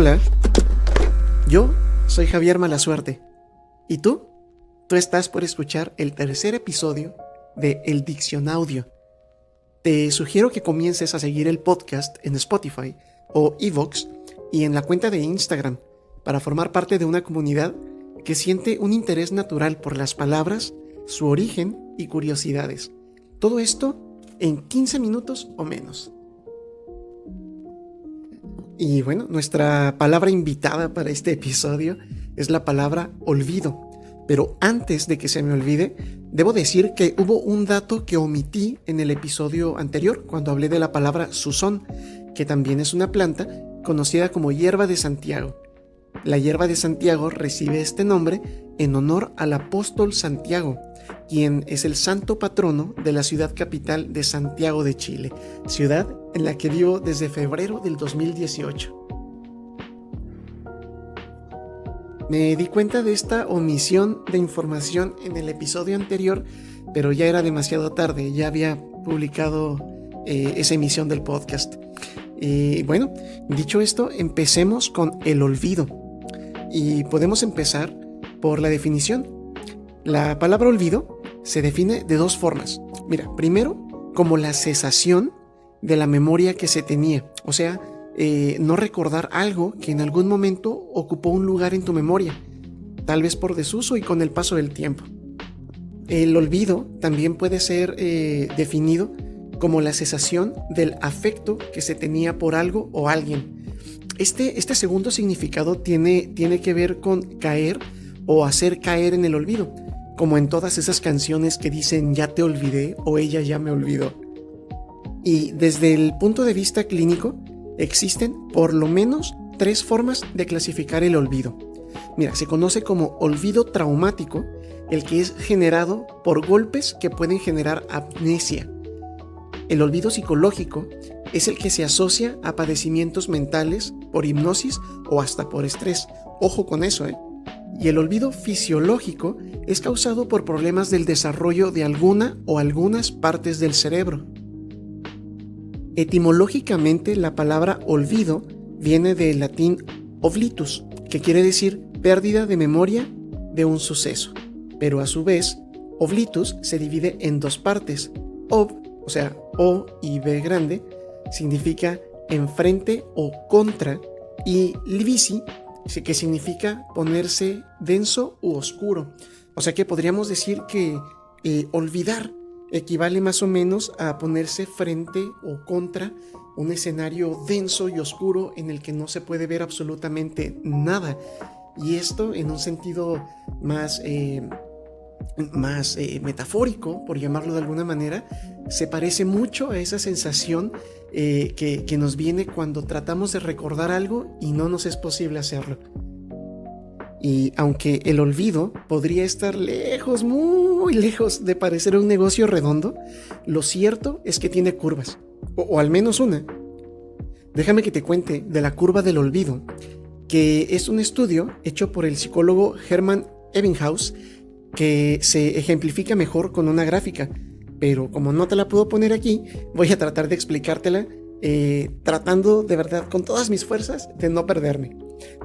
Hola, yo soy Javier Malasuerte. ¿Y tú? Tú estás por escuchar el tercer episodio de El Diccionaudio. Te sugiero que comiences a seguir el podcast en Spotify o Evox y en la cuenta de Instagram para formar parte de una comunidad que siente un interés natural por las palabras, su origen y curiosidades. Todo esto en 15 minutos o menos. Y bueno, nuestra palabra invitada para este episodio es la palabra olvido. Pero antes de que se me olvide, debo decir que hubo un dato que omití en el episodio anterior cuando hablé de la palabra susón, que también es una planta conocida como hierba de Santiago. La hierba de Santiago recibe este nombre en honor al apóstol Santiago, quien es el santo patrono de la ciudad capital de Santiago de Chile, ciudad en la que vivo desde febrero del 2018. Me di cuenta de esta omisión de información en el episodio anterior, pero ya era demasiado tarde, ya había publicado eh, esa emisión del podcast. Y bueno, dicho esto, empecemos con el olvido. Y podemos empezar por la definición. La palabra olvido se define de dos formas. Mira, primero, como la cesación de la memoria que se tenía. O sea, eh, no recordar algo que en algún momento ocupó un lugar en tu memoria, tal vez por desuso y con el paso del tiempo. El olvido también puede ser eh, definido como la cesación del afecto que se tenía por algo o alguien. Este, este segundo significado tiene, tiene que ver con caer o hacer caer en el olvido, como en todas esas canciones que dicen ya te olvidé o ella ya me olvidó. Y desde el punto de vista clínico, existen por lo menos tres formas de clasificar el olvido. Mira, se conoce como olvido traumático, el que es generado por golpes que pueden generar amnesia. El olvido psicológico es el que se asocia a padecimientos mentales por hipnosis o hasta por estrés. Ojo con eso, ¿eh? Y el olvido fisiológico es causado por problemas del desarrollo de alguna o algunas partes del cerebro. Etimológicamente la palabra olvido viene del latín oblitus, que quiere decir pérdida de memoria de un suceso. Pero a su vez, oblitus se divide en dos partes. Ob, o sea, O y B grande, significa enfrente o contra, y livisi, que significa ponerse denso u oscuro. O sea que podríamos decir que eh, olvidar equivale más o menos a ponerse frente o contra un escenario denso y oscuro en el que no se puede ver absolutamente nada. Y esto en un sentido más, eh, más eh, metafórico, por llamarlo de alguna manera, se parece mucho a esa sensación eh, que, nos viene cuando tratamos de recordar algo y no nos es posible hacerlo. Y aunque el olvido podría estar lejos, muy lejos de parecer un negocio redondo, lo cierto es que tiene curvas, o, al menos una. Déjame que te cuente de la curva del olvido, que es un estudio hecho por el psicólogo Hermann Ebbinghaus que se ejemplifica mejor con una gráfica, pero como no te la puedo poner aquí, voy a tratar de explicártela eh, tratando de verdad con todas mis fuerzas de no perderme.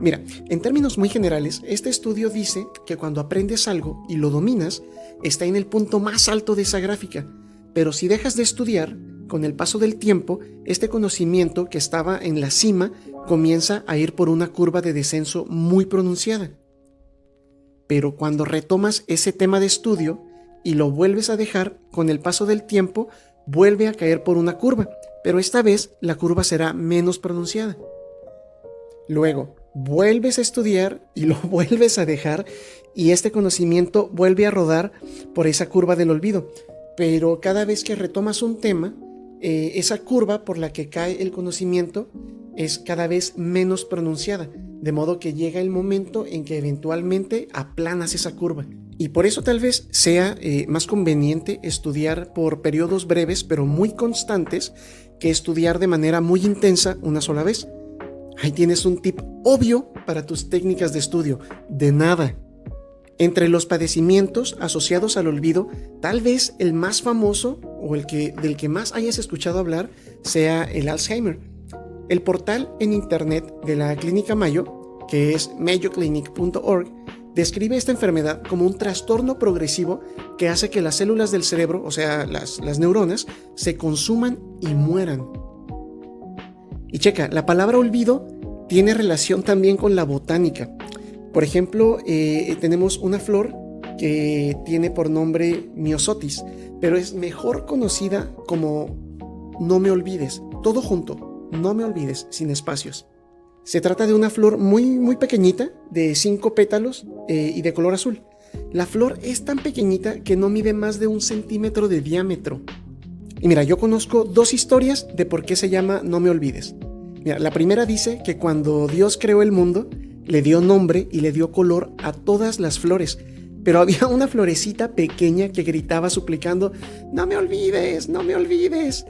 Mira, en términos muy generales, este estudio dice que cuando aprendes algo y lo dominas, está en el punto más alto de esa gráfica, pero si dejas de estudiar, con el paso del tiempo, este conocimiento que estaba en la cima comienza a ir por una curva de descenso muy pronunciada. Pero cuando retomas ese tema de estudio y lo vuelves a dejar, con el paso del tiempo, vuelve a caer por una curva, pero esta vez la curva será menos pronunciada. Luego, vuelves a estudiar y lo vuelves a dejar y este conocimiento vuelve a rodar por esa curva del olvido. Pero cada vez que retomas un tema, eh, esa curva por la que cae el conocimiento es cada vez menos pronunciada, de modo que llega el momento en que eventualmente aplanas esa curva. Y por eso tal vez sea eh, más conveniente estudiar por periodos breves pero muy constantes que estudiar de manera muy intensa una sola vez. Ahí tienes un tip obvio para tus técnicas de estudio. De nada. Entre los padecimientos asociados al olvido, tal vez el más famoso o el que del que más hayas escuchado hablar sea el Alzheimer. El portal en internet de la Clínica Mayo, que es mayoclinic.org, describe esta enfermedad como un trastorno progresivo que hace que las células del cerebro, o sea, las, neuronas, se consuman y mueran. Y checa, la palabra olvido tiene relación también con la botánica. Por ejemplo, eh, tenemos una flor que tiene por nombre Miosotis, pero es mejor conocida como No me olvides, todo junto, No me olvides, sin espacios. Se trata de una flor muy, muy pequeñita, de cinco pétalos eh, y de color azul. La flor es tan pequeñita que no mide más de un centímetro de diámetro. Y mira, yo conozco dos historias de por qué se llama No me olvides. La primera dice que cuando Dios creó el mundo, le dio nombre y le dio color a todas las flores. Pero había una florecita pequeña que gritaba suplicando, no me olvides, no me olvides.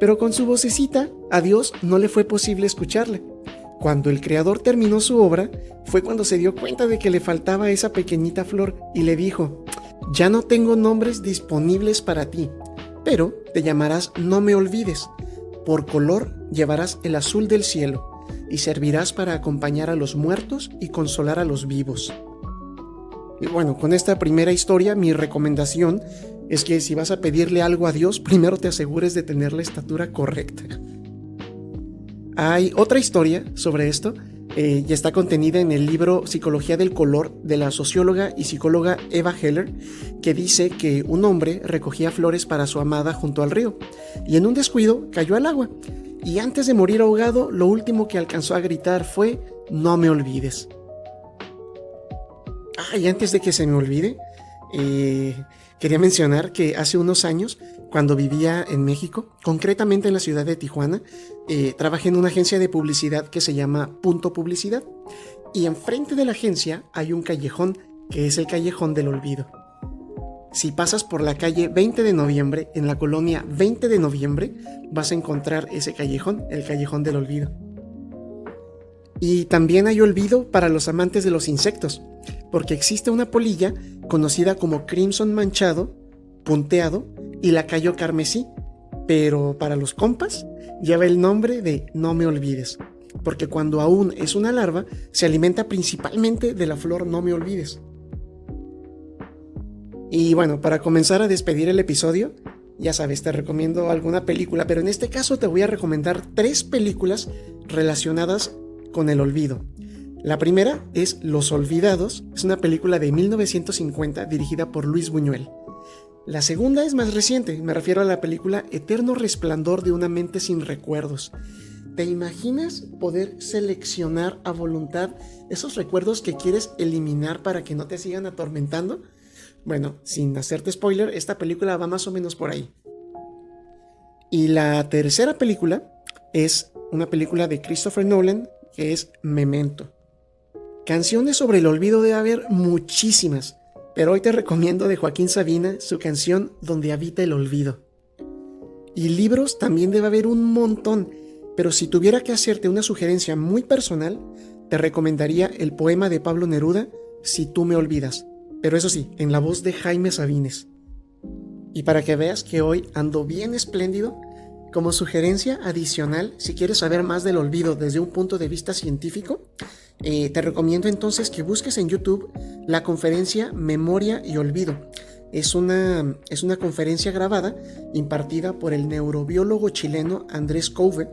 Pero con su vocecita, a Dios no le fue posible escucharle. Cuando el creador terminó su obra, fue cuando se dio cuenta de que le faltaba esa pequeñita flor y le dijo, ya no tengo nombres disponibles para ti, pero te llamarás No me olvides. Por color llevarás el azul del cielo y servirás para acompañar a los muertos y consolar a los vivos. Y bueno, con esta primera historia mi recomendación es que si vas a pedirle algo a Dios, primero te asegures de tener la estatura correcta. Hay otra historia sobre esto eh, y está contenida en el libro Psicología del Color de la socióloga y psicóloga Eva Heller, que dice que un hombre recogía flores para su amada junto al río y en un descuido cayó al agua. Y antes de morir ahogado, lo último que alcanzó a gritar fue, no me olvides. Ah, y antes de que se me olvide, eh, quería mencionar que hace unos años cuando vivía en México, concretamente en la ciudad de Tijuana, eh, trabajé en una agencia de publicidad que se llama Punto Publicidad. Y enfrente de la agencia hay un callejón que es el callejón del olvido. Si pasas por la calle 20 de noviembre, en la colonia 20 de noviembre, vas a encontrar ese callejón, el callejón del olvido. Y también hay olvido para los amantes de los insectos, porque existe una polilla conocida como crimson manchado, punteado, y la cayó carmesí, pero para los compas lleva el nombre de no me olvides, porque cuando aún es una larva se alimenta principalmente de la flor no me olvides. Y bueno, para comenzar a despedir el episodio, ya sabes, te recomiendo alguna película, pero en este caso te voy a recomendar tres películas relacionadas con el olvido. La primera es Los Olvidados, es una película de 1950 dirigida por Luis Buñuel. La segunda es más reciente, me refiero a la película Eterno Resplandor de una mente sin recuerdos. ¿Te imaginas poder seleccionar a voluntad esos recuerdos que quieres eliminar para que no te sigan atormentando? Bueno, sin hacerte spoiler, esta película va más o menos por ahí. Y la tercera película es una película de Christopher Nolan que es Memento. Canciones sobre el olvido debe haber muchísimas, pero hoy te recomiendo de Joaquín Sabina su canción Donde habita el olvido. Y libros también debe haber un montón, pero si tuviera que hacerte una sugerencia muy personal, te recomendaría el poema de Pablo Neruda, Si tú me olvidas, pero eso sí, en la voz de Jaime Sabines. Y para que veas que hoy ando bien espléndido, como sugerencia adicional, si quieres saber más del olvido desde un punto de vista científico, eh, te recomiendo entonces que busques en YouTube la conferencia Memoria y Olvido. Es una, es una conferencia grabada impartida por el neurobiólogo chileno Andrés Couve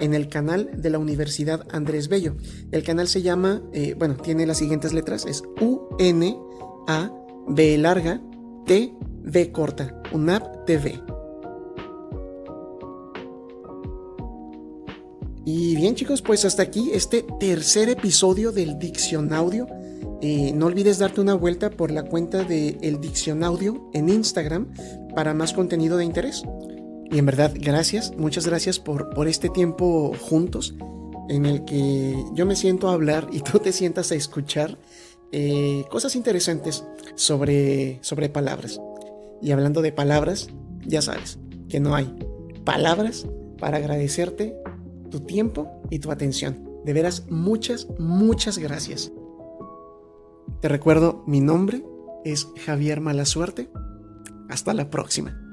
en el canal de la Universidad Andrés Bello. El canal se llama, eh, bueno, tiene las siguientes letras, es U-N-A B larga T V corta, UNAP TV. Bien chicos, pues hasta aquí este tercer episodio del Diccionaudio. Eh, no olvides darte una vuelta por la cuenta de El Diccionaudio en Instagram para más contenido de interés. Y en verdad, gracias, muchas gracias por, por este tiempo juntos en el que yo me siento a hablar y tú te sientas a escuchar eh, cosas interesantes sobre, sobre palabras. Y hablando de palabras, ya sabes que no hay palabras para agradecerte tu tiempo y tu atención. De veras, muchas, muchas gracias. Te recuerdo, mi nombre es Javier Malasuerte. Hasta la próxima.